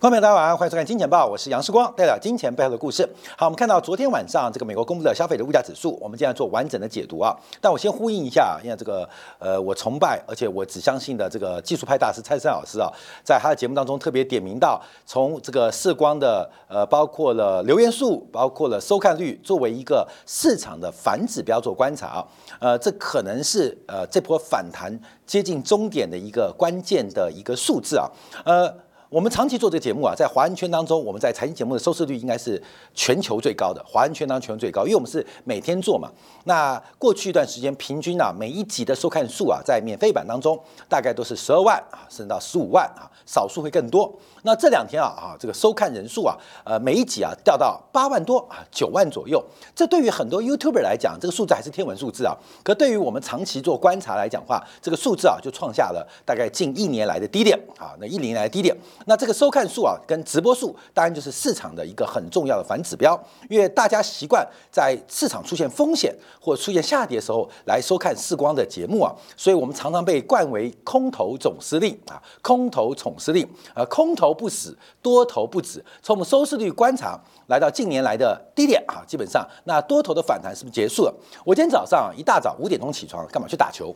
观众朋友大家晚上好，欢迎收看《金钱报》，我是杨世光，带来金钱背后的故事。好，我们看到昨天晚上这个美国公布的消费者物价指数，我们今天做完整的解读啊。但我先呼应一下，因为这个呃，我崇拜而且我只相信的这个技术派大师蔡生老师啊，在他的节目当中特别点名到，从这个视光的呃，包括了留言数，包括了收看率，作为一个市场的反指标做观察啊。呃，这可能是呃这波反弹接近终点的一个关键的一个数字啊。呃。我们长期做这个节目啊，在华人圈当中，我们在财经节目的收视率应该是全球最高的。华人圈当中全球最高，因为我们是每天做嘛。那过去一段时间，平均啊，每一集的收看数啊，在免费版当中大概都是十二万啊，甚至到十五万啊，少数会更多。那这两天啊啊，这个收看人数啊，呃，每一集啊掉到八万多啊，九万左右。这对于很多 YouTuber 来讲，这个数字还是天文数字啊。可对于我们长期做观察来讲话，这个数字啊，就创下了大概近一年来的低点啊，那一年来的低点。那这个收看数啊，跟直播数当然就是市场的一个很重要的反指标，因为大家习惯在市场出现风险或出现下跌的时候来收看视光的节目啊，所以我们常常被冠为空头总司令啊，空头总司令啊，空头不死，多头不止。从我们收视率观察，来到近年来的低点啊，基本上那多头的反弹是不是结束了？我今天早上一大早五点钟起床，干嘛去打球？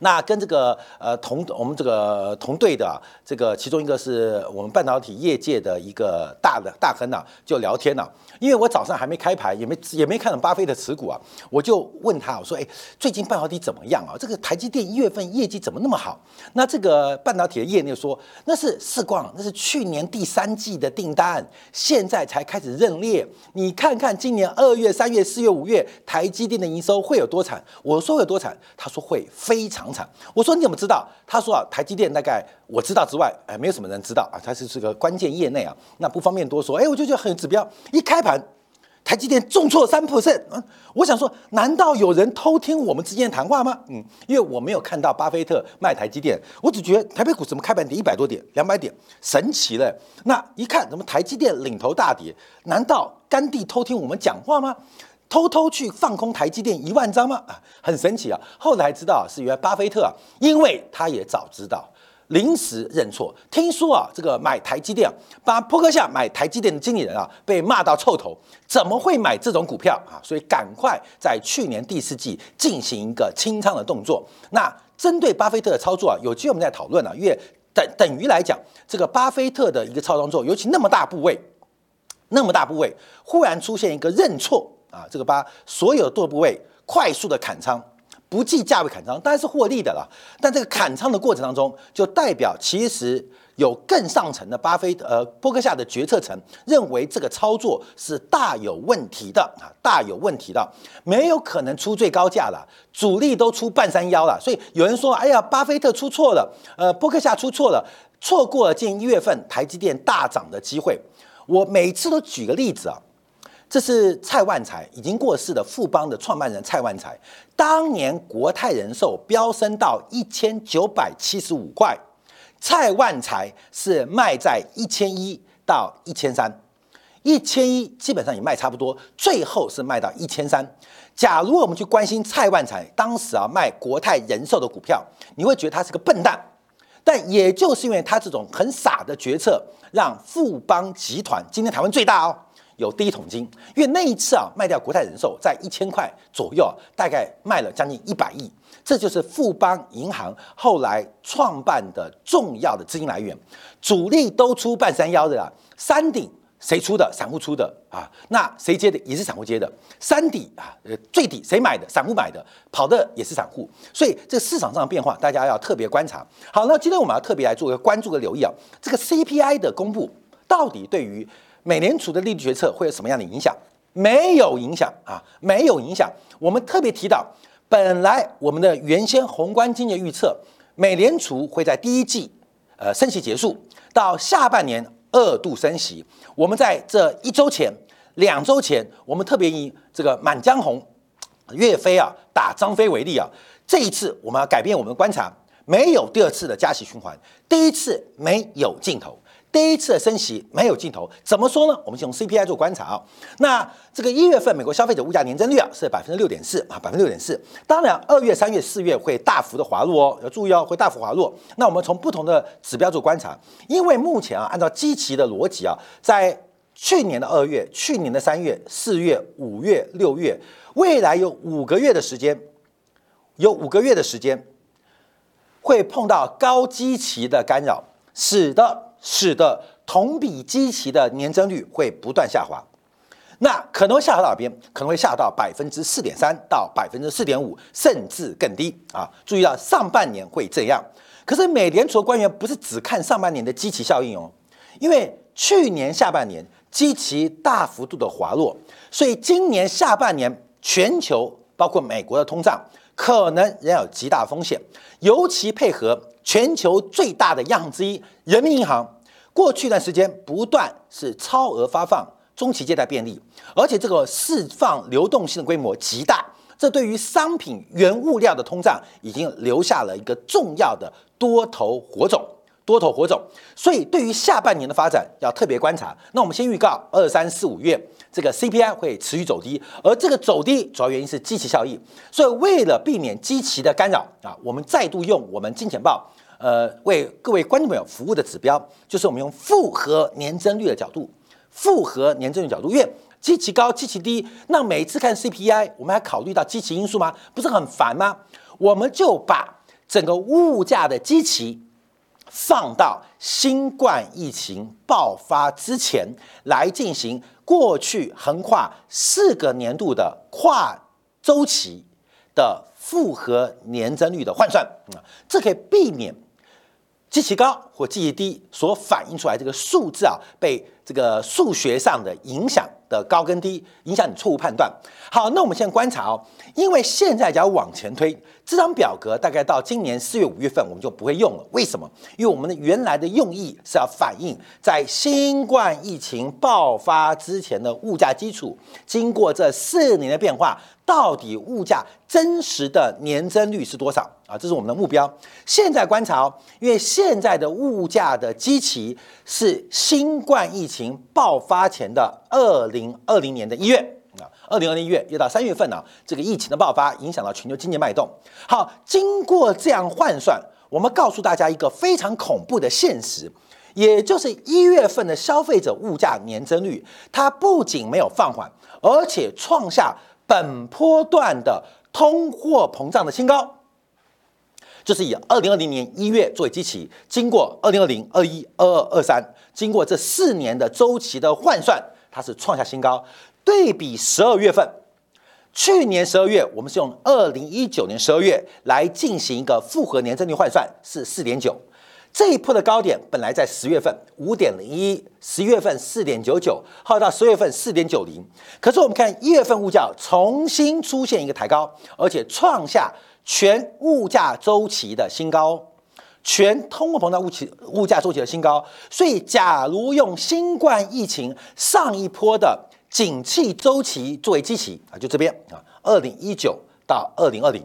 那跟这个呃同我们这个同队的这个其中一个是我们半导体业界的一个大的大亨呐，就聊天呐。因为我早上还没开牌，也没也没看到巴菲特持股啊，我就问他我说：“哎，最近半导体怎么样啊？这个台积电一月份业绩怎么那么好？”那这个半导体的业内说：“那是世光，那是去年第三季的订单，现在才开始认列。你看看今年二月、三月、四月、五月台积电的营收会有多惨？”我说：“有多惨？”他说：“会非常。”房产，我说你怎么知道？他说啊，台积电大概我知道之外，哎，没有什么人知道啊，他是这个关键业内啊，那不方便多说。哎，我就觉得很有指标。一开盘，台积电重挫三 percent，嗯，我想说，难道有人偷听我们之间的谈话吗？嗯，因为我没有看到巴菲特卖台积电，我只觉得台北股怎么开盘跌一百多点、两百点，神奇了。那一看，怎么台积电领头大跌？难道甘地偷听我们讲话吗？偷偷去放空台积电一万张吗？啊，很神奇啊！后来知道是原来巴菲特啊，因为他也早知道，临时认错。听说啊，这个买台积电，把扑克下买台积电的经理人啊，被骂到臭头，怎么会买这种股票啊？所以赶快在去年第四季进行一个清仓的动作。那针对巴菲特的操作啊，有机会我们再讨论啊，因为等等于来讲，这个巴菲特的一个操作，尤其那么大部位，那么大部位，忽然出现一个认错。啊，这个把所有多部位快速的砍仓，不计价位砍仓，当然是获利的了。但这个砍仓的过程当中，就代表其实有更上层的巴菲特呃波克夏的决策层认为这个操作是大有问题的啊，大有问题的，没有可能出最高价了，主力都出半山腰了。所以有人说，哎呀，巴菲特出错了，呃，波克夏出错了，错过了近一月份台积电大涨的机会。我每次都举个例子啊。这是蔡万才已经过世的富邦的创办人蔡万才，当年国泰人寿飙升到一千九百七十五块，蔡万才是卖在一千一到一千三，一千一基本上也卖差不多，最后是卖到一千三。假如我们去关心蔡万才当时啊卖国泰人寿的股票，你会觉得他是个笨蛋，但也就是因为他这种很傻的决策，让富邦集团今天台湾最大哦。有第一桶金，因为那一次啊，卖掉国泰人寿在一千块左右，大概卖了将近一百亿，这就是富邦银行后来创办的重要的资金来源。主力都出半山腰的啦，山顶谁出的？散户出的啊，那谁接的？也是散户接的。山底啊，呃，最底谁买的？散户买的，跑的也是散户。所以这个市场上的变化，大家要特别观察。好，那今天我们要特别来做一个关注和留意啊，这个 CPI 的公布到底对于。美联储的利率决策会有什么样的影响？没有影响啊，没有影响。我们特别提到，本来我们的原先宏观经济预测，美联储会在第一季，呃，升息结束，到下半年二度升息。我们在这一周前、两周前，我们特别以这个《满江红》岳飞啊打张飞为例啊，这一次我们要改变我们的观察，没有第二次的加息循环，第一次没有尽头。第一次的升息没有尽头。怎么说呢？我们先用 CPI 做观察啊。那这个一月份美国消费者物价年增率啊是百分之六点四啊，百分之六点四。当然，二月、三月、四月会大幅的滑落哦，要注意哦，会大幅滑落。那我们从不同的指标做观察，因为目前啊，按照基期的逻辑啊，在去年的二月、去年的三月、四月、五月、六月，未来有五个月的时间，有五个月的时间会碰到高基期的干扰，使得使得同比基期的年增率会不断下滑。那可能会下滑到哪边？可能会下到百分之四点三到百分之四点五，甚至更低啊！注意到上半年会这样。可是美联储官员不是只看上半年的基期效应哦，因为去年下半年基期大幅度的滑落，所以今年下半年全球包括美国的通胀可能仍有极大风险，尤其配合全球最大的央行之一人民银行，过去一段时间不断是超额发放。中期借贷便利，而且这个释放流动性的规模极大，这对于商品原物料的通胀已经留下了一个重要的多头火种，多头火种。所以对于下半年的发展要特别观察。那我们先预告二三四五月这个 CPI 会持续走低，而这个走低主要原因是基期效应。所以为了避免基期的干扰啊，我们再度用我们金钱豹呃为各位观众朋友服务的指标，就是我们用复合年增率的角度。复合年增率角度，因为基期高、基期低，那每次看 CPI，我们还考虑到基期因素吗？不是很烦吗？我们就把整个物价的基期放到新冠疫情爆发之前来进行过去横跨四个年度的跨周期的复合年增率的换算啊，这可以避免。基期高或基期低所反映出来这个数字啊，被这个数学上的影响的高跟低影响你错误判断。好，那我们现在观察哦，因为现在只要往前推，这张表格大概到今年四月五月份我们就不会用了。为什么？因为我们的原来的用意是要反映在新冠疫情爆发之前的物价基础，经过这四年的变化。到底物价真实的年增率是多少啊？这是我们的目标。现在观察哦，因为现在的物价的基期是新冠疫情爆发前的二零二零年的一月啊，二零二零一月又到三月份呢，这个疫情的爆发影响到全球经济脉动。好，经过这样换算，我们告诉大家一个非常恐怖的现实，也就是一月份的消费者物价年增率，它不仅没有放缓，而且创下。本波段的通货膨胀的新高，就是以二零二零年一月作为基期，经过二零二零、二一、二二、二三，经过这四年的周期的换算，它是创下新高。对比十二月份，去年十二月我们是用二零一九年十二月来进行一个复合年增率换算，是四点九。这一波的高点本来在十月份五点零一，十月份四点九九，后到十月份四点九零。可是我们看一月份物价重新出现一个抬高，而且创下全物价周期的新高，全通货膨胀物期物价周期的新高。所以，假如用新冠疫情上一波的景气周期作为基期啊，就这边啊，二零一九到二零二零。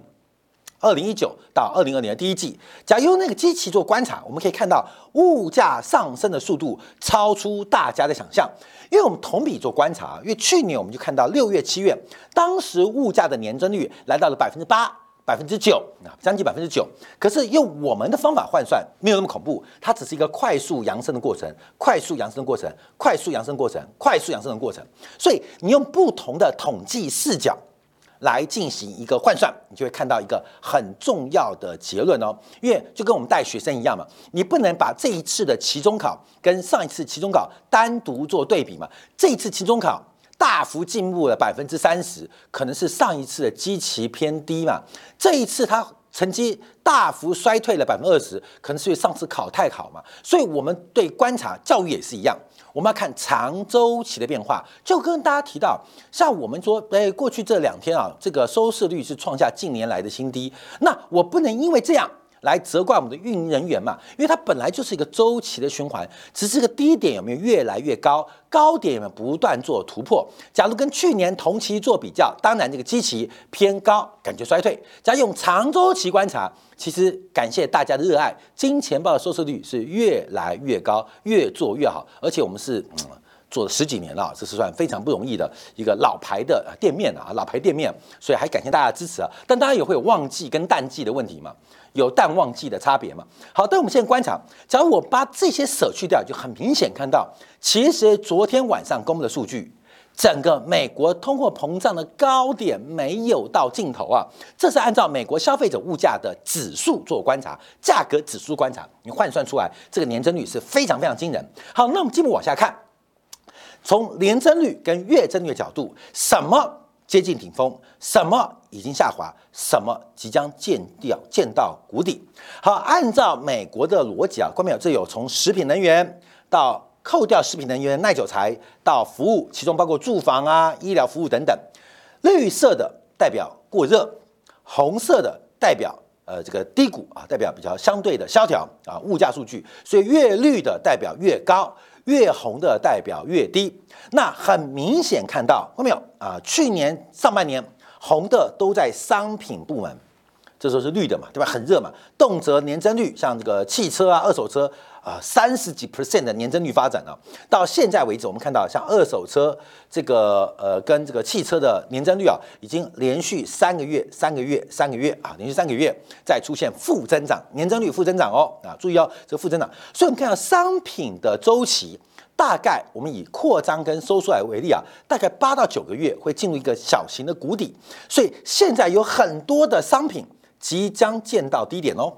二零一九到二零二零的第一季，假如用那个基期做观察，我们可以看到物价上升的速度超出大家的想象。因为我们同比做观察，因为去年我们就看到六月、七月，当时物价的年增率来到了百分之八、百分之九啊，将近百分之九。可是用我们的方法换算，没有那么恐怖，它只是一个快速扬升的过程，快速扬升的过程，快速扬升过程，快速扬升的过程。所以你用不同的统计视角。来进行一个换算，你就会看到一个很重要的结论哦。因为就跟我们带学生一样嘛，你不能把这一次的期中考跟上一次期中考单独做对比嘛。这一次期中考大幅进步了百分之三十，可能是上一次的基期偏低嘛。这一次它成绩大幅衰退了百分之二十，可能是因为上次考太好嘛。所以我们对观察教育也是一样。我们要看长周期的变化，就跟大家提到，像我们说，哎，过去这两天啊，这个收视率是创下近年来的新低。那我不能因为这样来责怪我们的运营人员嘛？因为它本来就是一个周期的循环，只是这个低点有没有越来越高，高点有没有不断做突破？假如跟去年同期做比较，当然这个基期偏高，感觉衰退。假如用长周期观察，其实感谢大家的热爱，金钱豹的收视率是越来越高，越做越好，而且我们是。做了十几年了，这是算非常不容易的一个老牌的店面啊，老牌店面，所以还感谢大家支持啊。但大家也会有旺季跟淡季的问题嘛，有淡旺季的差别嘛。好，但我们现在观察，假如我把这些舍去掉，就很明显看到，其实昨天晚上公布的数据，整个美国通货膨胀的高点没有到尽头啊。这是按照美国消费者物价的指数做观察，价格指数观察，你换算出来这个年增率是非常非常惊人。好，那我们进一步往下看。从年增率跟月增率的角度，什么接近顶峰，什么已经下滑，什么即将见掉见到谷底。好，按照美国的逻辑啊，关没有？这有从食品能源到扣掉食品能源耐久材到服务，其中包括住房啊、医疗服务等等。绿色的代表过热，红色的代表呃这个低谷啊，代表比较相对的萧条啊物价数据。所以越绿的代表越高。越红的代表越低，那很明显看到，看到没有啊？去年上半年红的都在商品部门，这时候是绿的嘛，对吧？很热嘛，动辄年增率，像这个汽车啊、二手车。啊，三十几 percent 的年增率发展呢，到现在为止，我们看到像二手车这个呃，跟这个汽车的年增率啊，已经连续三个月、三个月、三个月啊，连续三个月再出现负增长，年增率负增长哦啊，注意哦，这个负增长。所以我们看到商品的周期，大概我们以扩张跟收缩来为例啊，大概八到九个月会进入一个小型的谷底，所以现在有很多的商品即将见到低点哦。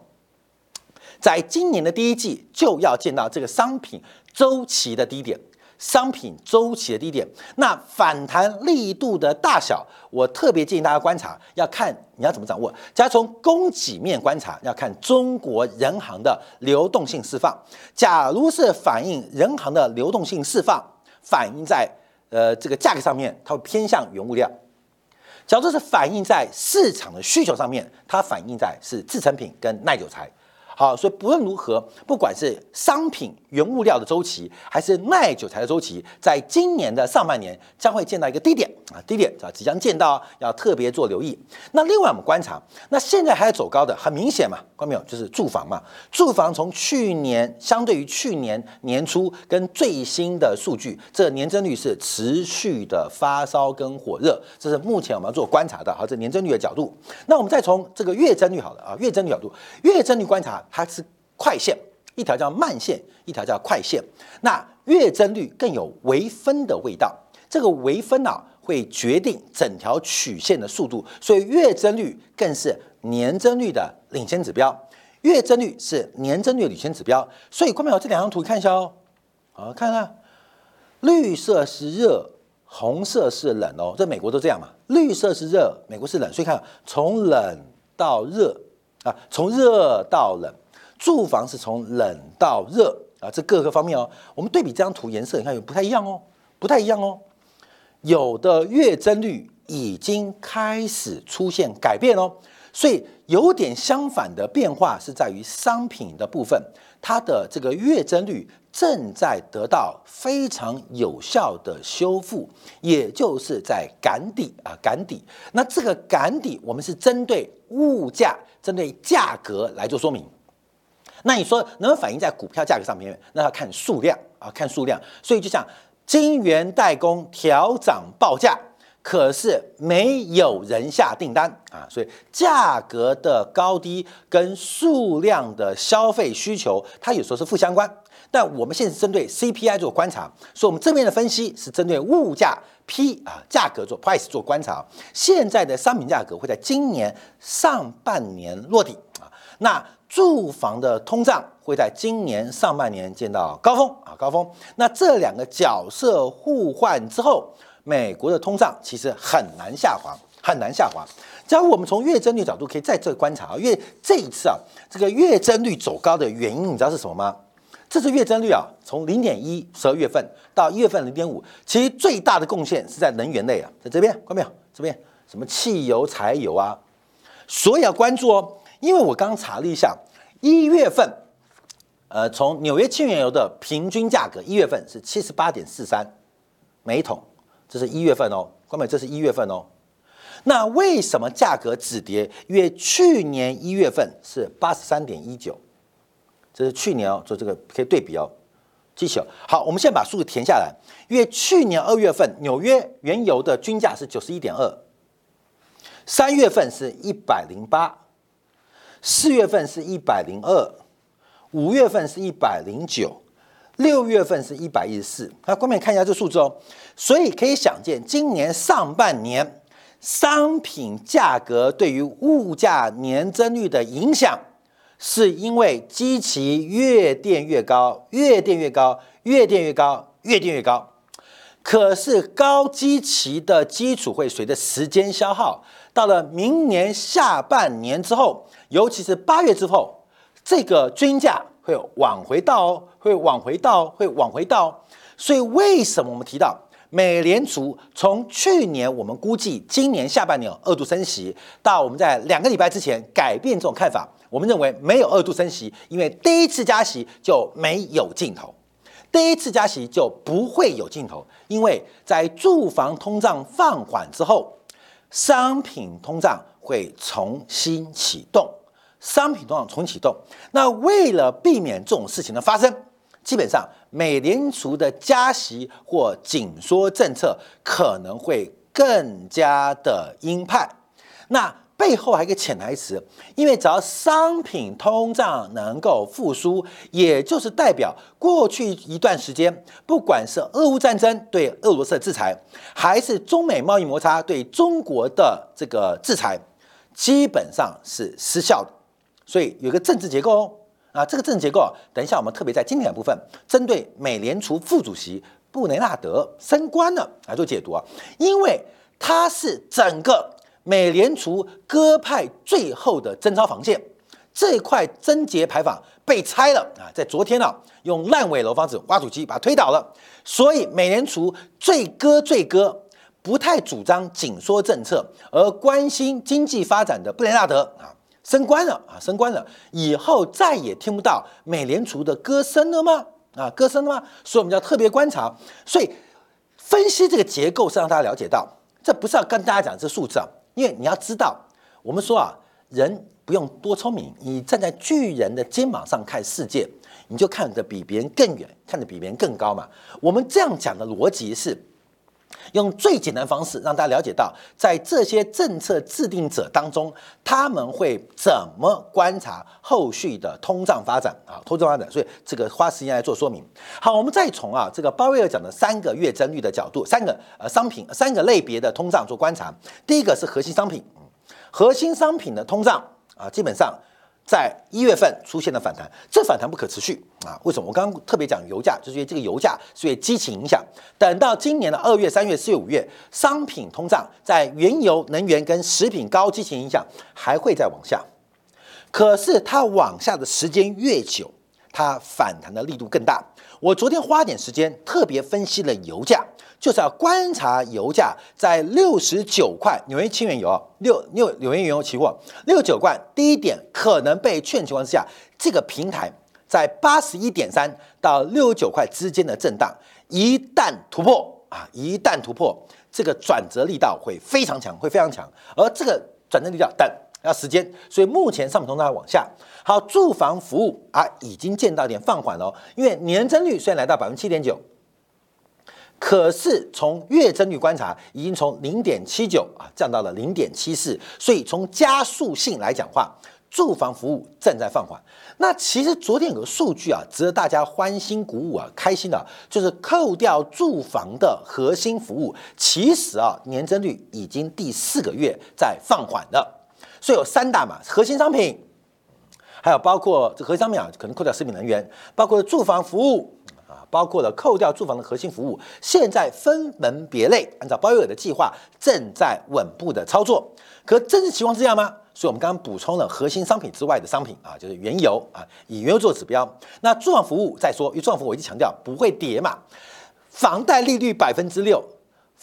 在今年的第一季就要见到这个商品周期的低点，商品周期的低点，那反弹力度的大小，我特别建议大家观察，要看你要怎么掌握。假如从供给面观察，要看中国人行的流动性释放。假如是反映人行的流动性释放，反映在呃这个价格上面，它会偏向原物料；假如是反映在市场的需求上面，它反映在是制成品跟耐久材。好，所以不论如何，不管是商品原物料的周期，还是耐久材的周期，在今年的上半年将会见到一个低点啊，低点啊即将见到，要特别做留意。那另外我们观察，那现在还在走高的，很明显嘛，看到没有？就是住房嘛，住房从去年相对于去年年初跟最新的数据，这年增率是持续的发烧跟火热，这是目前我们要做观察的。好，这年增率的角度，那我们再从这个月增率好了啊，月增率角度，月增率观察。它是快线，一条叫慢线，一条叫快线。那月增率更有微分的味道，这个微分啊会决定整条曲线的速度，所以月增率更是年增率的领先指标。月增率是年增率领先指标，所以观众朋友这两张图看一下哦，好看看，绿色是热，红色是冷哦，在美国都这样嘛，绿色是热，美国是冷，所以看从冷到热啊，从热到冷。住房是从冷到热啊，这各个方面哦。我们对比这张图颜色，你看有不太一样哦，不太一样哦。有的月增率已经开始出现改变哦，所以有点相反的变化是在于商品的部分，它的这个月增率正在得到非常有效的修复，也就是在赶底啊赶底。那这个赶底，我们是针对物价、针对价格来做说明。那你说能不能反映在股票价格上面？那要看数量啊，看数量。所以就像晶圆代工调涨报价，可是没有人下订单啊，所以价格的高低跟数量的消费需求，它有时候是负相关。但我们现在是针对 CPI 做观察，所以我们正面的分析是针对物价 P 啊价格做 price 做观察。现在的商品价格会在今年上半年落地啊，那。住房的通胀会在今年上半年见到高峰啊，高峰。那这两个角色互换之后，美国的通胀其实很难下滑，很难下滑。假如我们从月增率角度可以在这观察啊，因为这一次啊，这个月增率走高的原因，你知道是什么吗？这次月增率啊，从零点一十二月份到一月份零点五，其实最大的贡献是在能源类啊，在这边看到没有？这边什么汽油、柴油啊，所以要关注哦。因为我刚查了一下，一月份，呃，从纽约轻原油的平均价格，一月份是七十八点四三每桶，这是一月份哦，关美，这是一月份哦。那为什么价格止跌？因为去年一月份是八十三点一九，这是去年哦，做这个可以对比哦。记起好，我们现在把数字填下来。因为去年二月份纽约原油的均价是九十一点二，三月份是一百零八，四月份是一百零二，五月份是一百零九，六月份是一百一十四。那关面看一下这数字哦。所以可以想见，今年上半年商品价格对于物价年增率的影响。是因为基期越垫越高，越垫越高，越垫越高，越垫越高。可是高基期的基础会随着时间消耗，到了明年下半年之后，尤其是八月之后，这个均价会往回倒，会往回倒，会往回倒。所以为什么我们提到美联储从去年我们估计今年下半年二度升息，到我们在两个礼拜之前改变这种看法？我们认为没有二度升息，因为第一次加息就没有尽头，第一次加息就不会有尽头，因为在住房通胀放缓之后，商品通胀会重新启动，商品通胀重启动。那为了避免这种事情的发生，基本上美联储的加息或紧缩政策可能会更加的鹰派。那背后还有一个潜台词，因为只要商品通胀能够复苏，也就是代表过去一段时间，不管是俄乌战争对俄罗斯的制裁，还是中美贸易摩擦对中国的这个制裁，基本上是失效的。所以有一个政治结构哦，啊，这个政治结构，等一下我们特别在经典部分针对美联储副主席布雷纳德升官了来做解读啊，因为他是整个。美联储鸽派最后的贞操防线，这块贞节牌坊被拆了啊！在昨天呢，用烂尾楼方子挖土机把它推倒了。所以美联储最割最割，不太主张紧缩政策，而关心经济发展的布雷纳德啊，升官了啊，升官了，以后再也听不到美联储的歌声了吗？啊，歌声了吗？所以我们要特别观察。所以分析这个结构是让大家了解到，这不是要跟大家讲这数字啊。因为你要知道，我们说啊，人不用多聪明，你站在巨人的肩膀上看世界，你就看得比别人更远，看得比别人更高嘛。我们这样讲的逻辑是，用最简单方式让大家了解到，在这些政策制定者当中，他们会怎么观察后续的通胀发展啊，通胀发展。所以这个花时间来做说明。好，我们再从啊这个鲍威尔讲的三个月增率的角度，三个呃商品三个类别的通胀做观察。第一个是核心商品，核心商品的通胀啊，基本上。在一月份出现了反弹，这反弹不可持续啊？为什么？我刚刚特别讲油价，就是因为这个油价是因为激情影响。等到今年的二月、三月、四月、五月，商品通胀在原油、能源跟食品高激情影响还会再往下。可是它往下的时间越久，它反弹的力度更大。我昨天花点时间特别分析了油价。就是要观察油价在六十九块纽约轻原油六六纽约原油期货六九块低点可能被劝情况之下，这个平台在八十一点三到六十九块之间的震荡，一旦突破啊，一旦突破，这个转折力道会非常强，会非常强。而这个转折力道等要时间，所以目前上品通道往下。好，住房服务啊已经见到点放缓了，因为年增率虽然来到百分之七点九。可是从月增率观察，已经从零点七九啊降到了零点七四，所以从加速性来讲话，住房服务正在放缓。那其实昨天有个数据啊，值得大家欢欣鼓舞啊，开心的，就是扣掉住房的核心服务，其实啊年增率已经第四个月在放缓了。所以有三大嘛，核心商品，还有包括这核心商品啊，可能扣掉食品能源，包括住房服务。啊包括了扣掉住房的核心服务，现在分门别类，按照鲍威尔的计划正在稳步的操作。可真实情况是这样吗？所以我们刚刚补充了核心商品之外的商品啊，就是原油啊，以原油做指标。那住房服务再说，因为住房服务我一直强调不会跌嘛。房贷利率百分之六，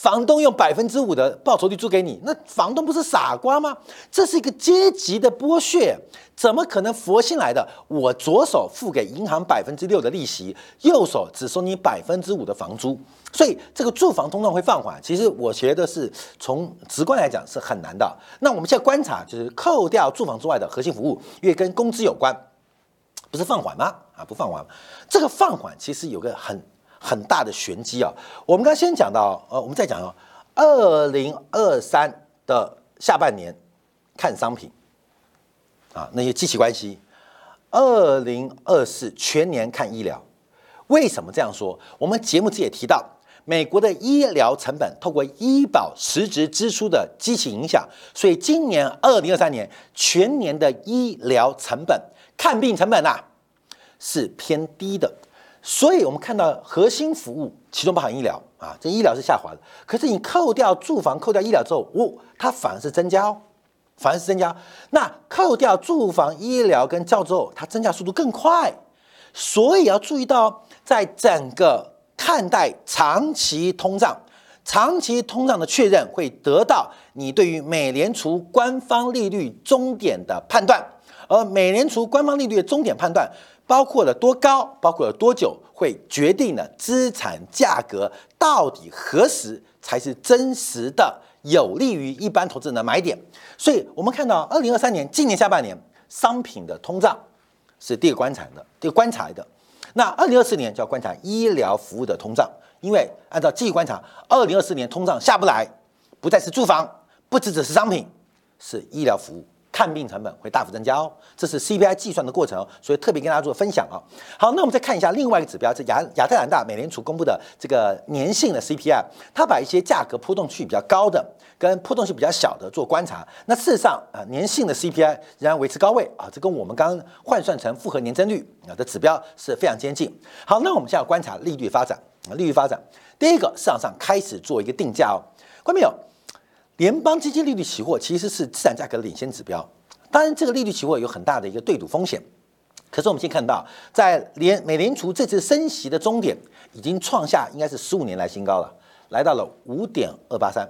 房东用百分之五的报酬率租给你，那房东不是傻瓜吗？这是一个阶级的剥削，怎么可能佛心来的？我左手付给银行百分之六的利息，右手只收你百分之五的房租，所以这个住房通胀会放缓。其实我觉得是从直观来讲是很难的。那我们现在观察，就是扣掉住房之外的核心服务，因为跟工资有关，不是放缓吗？啊，不放缓，这个放缓其实有个很。很大的玄机啊！我们刚先讲到，呃，我们再讲哦，二零二三的下半年看商品啊，那些机器关系；二零二四全年看医疗。为什么这样说？我们节目之也提到，美国的医疗成本透过医保实质支出的机器影响，所以今年二零二三年全年的医疗成本看病成本呐是偏低的。所以，我们看到核心服务，其中包含医疗啊，这医疗是下滑的。可是你扣掉住房、扣掉医疗之后，哦，它反而是增加哦，反而是增加。那扣掉住房、医疗跟教之后，它增加速度更快。所以要注意到，在整个看待长期通胀、长期通胀的确认，会得到你对于美联储官方利率终点的判断，而美联储官方利率的终点判断。包括了多高，包括了多久，会决定了资产价格到底何时才是真实的有利于一般投资人的买点。所以，我们看到二零二三年今年下半年商品的通胀是第一个观察的，第一个观察的。那二零二四年就要观察医疗服务的通胀，因为按照继续观察，二零二四年通胀下不来，不再是住房，不只只是商品，是医疗服务。看病成本会大幅增加哦，这是 CPI 计算的过程，所以特别跟大家做分享啊。好，那我们再看一下另外一个指标，是亚亚特兰大美联储公布的这个年性的 CPI，它把一些价格波动区比较高的跟波动性比较小的做观察。那事实上啊，年性的 CPI 仍然维持高位啊，这跟我们刚刚换算成复合年增率啊的指标是非常接近。好，那我们现在观察利率发展啊，利率发展，第一个市场上开始做一个定价哦，看到没有？联邦基金利率期货其实是资产价格的领先指标，当然这个利率期货有很大的一个对赌风险。可是我们先看到，在联美联储这次升息的终点已经创下应该是十五年来新高了，来到了五点二八三，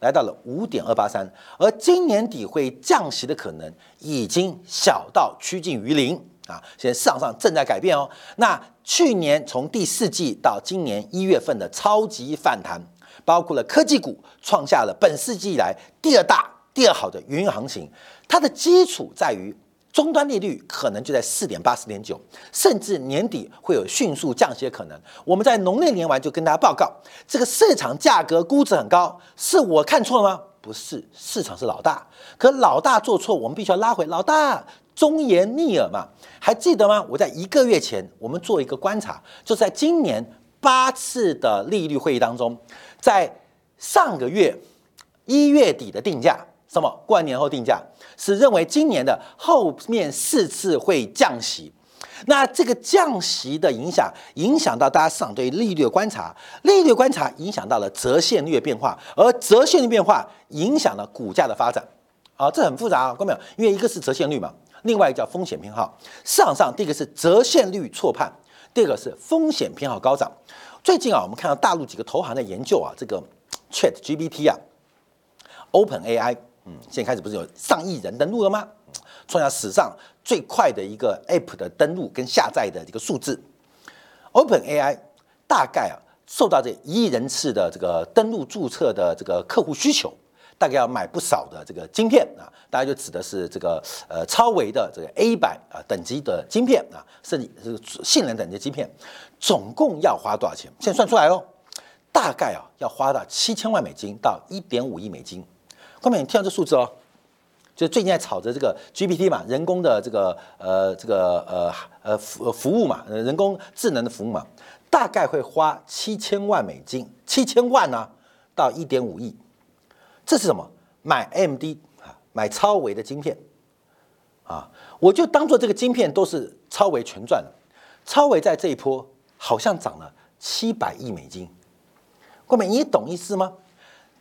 来到了五点二八三，而今年底会降息的可能已经小到趋近于零啊！现在市场上正在改变哦。那去年从第四季到今年一月份的超级反弹。包括了科技股创下了本世纪以来第二大、第二好的营运行情，它的基础在于终端利率可能就在四点八、四点九，甚至年底会有迅速降息的可能。我们在农历年完就跟大家报告，这个市场价格估值很高，是我看错了吗？不是，市场是老大，可老大做错，我们必须要拉回老大忠言逆耳嘛？还记得吗？我在一个月前，我们做一个观察，就在今年八次的利率会议当中。在上个月一月底的定价，什么？过完年后定价是认为今年的后面四次会降息。那这个降息的影响，影响到大家市场对利率的观察，利率观察影响到了折现率的变化，而折现率变化影响了股价的发展。啊，这很复杂啊，看没有？因为一个是折现率嘛，另外一个叫风险偏好。市场上第一个是折现率错判，第二个是风险偏好高涨。最近啊，我们看到大陆几个投行在研究啊，这个 Chat GPT 啊，Open AI，嗯，现在开始不是有上亿人登录了吗？创下史上最快的一个 App 的登录跟下载的这个数字。Open AI 大概啊，受到这一亿人次的这个登录注册的这个客户需求。大概要买不少的这个晶片啊，大家就指的是这个呃超维的这个 A 版啊等级的晶片啊，甚至是性能等级的晶片，总共要花多少钱？现在算出来哦，大概啊要花到七千万美金到一点五亿美金。后面你听到这数字哦，就最近在炒着这个 GPT 嘛，人工的这个呃这个呃呃服服务嘛，人工智能的服务嘛，大概会花七千万美金，七千万呢到一点五亿。这是什么？买 MD 啊，买超维的晶片啊，我就当做这个晶片都是超维全赚了。超维在这一波好像涨了七百亿美金，各位你懂意思吗？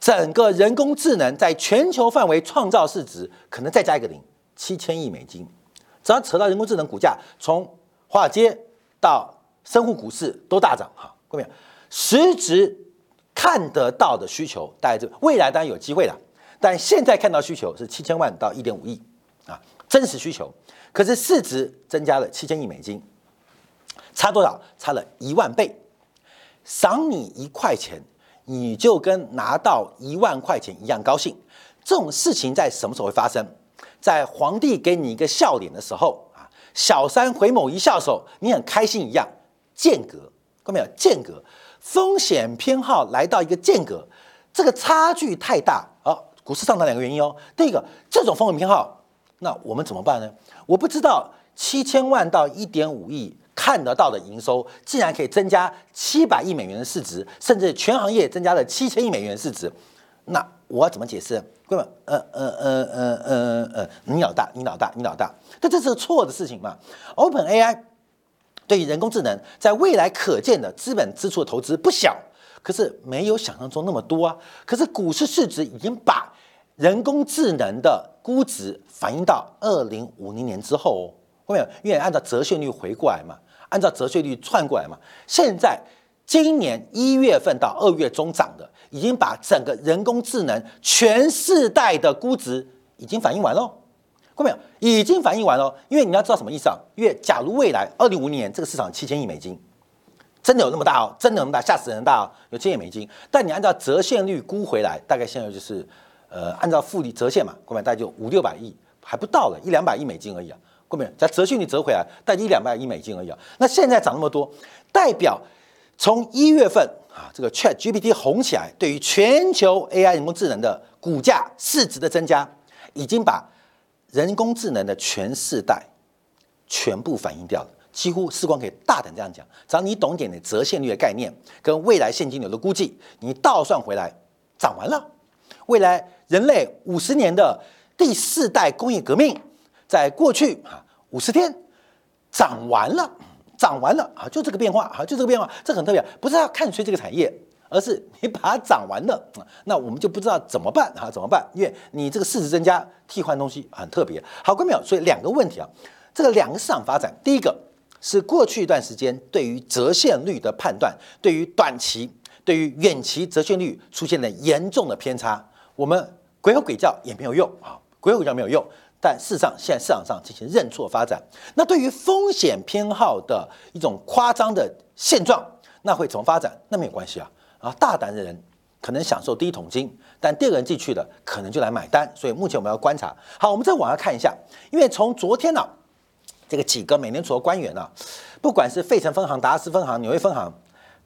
整个人工智能在全球范围创造市值可能再加一个零，七千亿美金。只要扯到人工智能股价，从华尔街到深沪股市都大涨哈，各位实质。看得到的需求，大概就未来当然有机会了，但现在看到需求是七千万到一点五亿啊，真实需求。可是市值增加了七千亿美金，差多少？差了一万倍。赏你一块钱，你就跟拿到一万块钱一样高兴。这种事情在什么时候会发生？在皇帝给你一个笑脸的时候啊，小三回眸一笑的时候，你很开心一样。间隔，看到没有？间隔，风险偏好来到一个间隔，这个差距太大啊。股市上涨两个原因哦。第一个，这种风险偏好，那我们怎么办呢？我不知道七千万到一点五亿。看得到的营收竟然可以增加七百亿美元的市值，甚至全行业增加了七千亿美元市值，那我怎么解释？各位，呃呃呃呃呃呃，你老大，你老大，你老大，但这是错的事情嘛？Open AI 对于人工智能在未来可见的资本支出的投资不小，可是没有想象中那么多啊。可是股市市值已经把人工智能的估值反映到二零五零年之后哦，后面因为按照折现率回过来嘛。按照折税率串过来嘛，现在今年一月份到二月中涨的，已经把整个人工智能全世代的估值已经反映完喽，过没有？已经反映完喽。因为你要知道什么意思啊？因为假如未来二零五零年这个市场七千亿美金，真的有那么大哦，真的那么大，吓死人大哦，有千亿美金。但你按照折现率估回来，大概现在就是，呃，按照复利折现嘛，各位大概就五六百亿，还不到了一两百亿美金而已啊。过没有在折现率折回来，大概一两百亿美金而已啊。那现在涨那么多，代表从一月份啊，这个 Chat GPT 红起来，对于全球 AI 人工智能的股价市值的增加，已经把人工智能的全世代全部反映掉了。几乎时光可以大胆这样讲，只要你懂点的折现率的概念跟未来现金流的估计，你倒算回来涨完了。未来人类五十年的第四代工业革命。在过去啊，五十天涨完了，涨完了啊，就这个变化啊，就这个变化，这很特别，不是要看谁这个产业，而是你把它涨完了，那我们就不知道怎么办啊？怎么办？因为你这个市值增加，替换东西很特别。好，各位朋友，所以两个问题啊，这个两个市场发展，第一个是过去一段时间对于折现率的判断，对于短期、对于远期折现率出现了严重的偏差，我们鬼吼鬼叫也没有用啊，鬼吼鬼叫没有用。但事实上，现在市场上进行认错发展，那对于风险偏好的一种夸张的现状，那会怎么发展？那没有关系啊！啊，大胆的人可能享受第一桶金，但第二个人进去的可能就来买单。所以目前我们要观察。好，我们再往下看一下，因为从昨天呢，这个几个美联储的官员呢，不管是费城分行、达拉斯分行、纽约分行，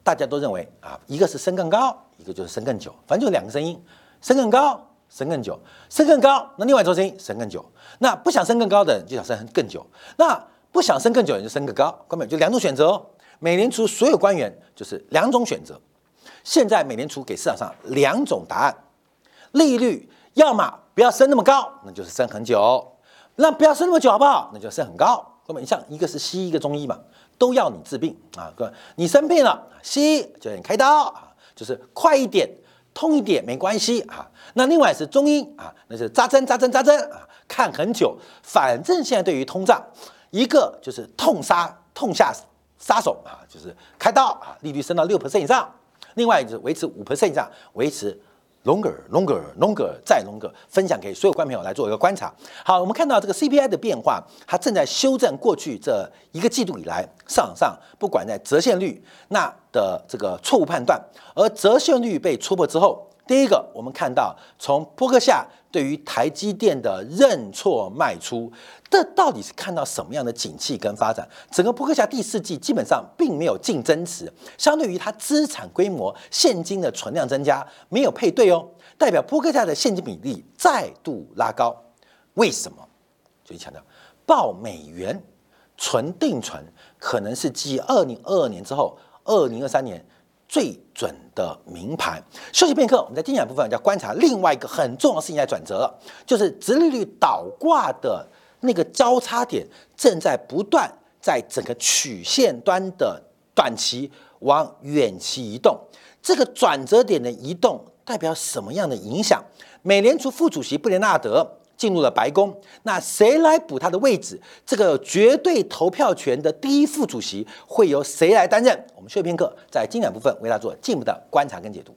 大家都认为啊，一个是升更高，一个就是升更久，反正就两个声音，升更高。升更久，升更高，那另外一种声音升更久。那不想升更高的人就想升更久，那不想升更久的人就升更高，根本就两种选择。哦。美联储所有官员就是两种选择。现在美联储给市场上两种答案：利率要么不要升那么高，那就是升很久；那不要升那么久，好不好？那就升很高。根本你像一个是西医，一个中医嘛，都要你治病啊。各位，你生病了，西医就让你开刀啊，就是快一点。痛一点没关系啊，那另外是中医啊，那是扎针扎针扎针啊，看很久。反正现在对于通胀，一个就是痛杀痛下杀手啊，就是开刀啊，利率升到六 percent 以上；另外就是维持五 percent 以上，维持。longer longer longer 再 longer，分享给所有观众朋友来做一个观察。好，我们看到这个 CPI 的变化，它正在修正过去这一个季度以来市场上不管在折现率那的这个错误判断，而折现率被戳破之后。第一个，我们看到从波克夏对于台积电的认错卖出，这到底是看到什么样的景气跟发展？整个波克夏第四季基本上并没有净增持，相对于它资产规模、现金的存量增加没有配对哦，代表波克夏的现金比例再度拉高。为什么？就强调报美元存定存，可能是继二零二二年之后，二零二三年。最准的名牌。休息片刻，我们在精讲部分要观察另外一个很重要的事情在转折，就是直利率倒挂的那个交叉点正在不断在整个曲线端的短期往远期移动。这个转折点的移动代表什么样的影响？美联储副主席布雷纳德。进入了白宫，那谁来补他的位置？这个绝对投票权的第一副主席会由谁来担任？我们休片刻，在精讲部分为大家做进一步的观察跟解读。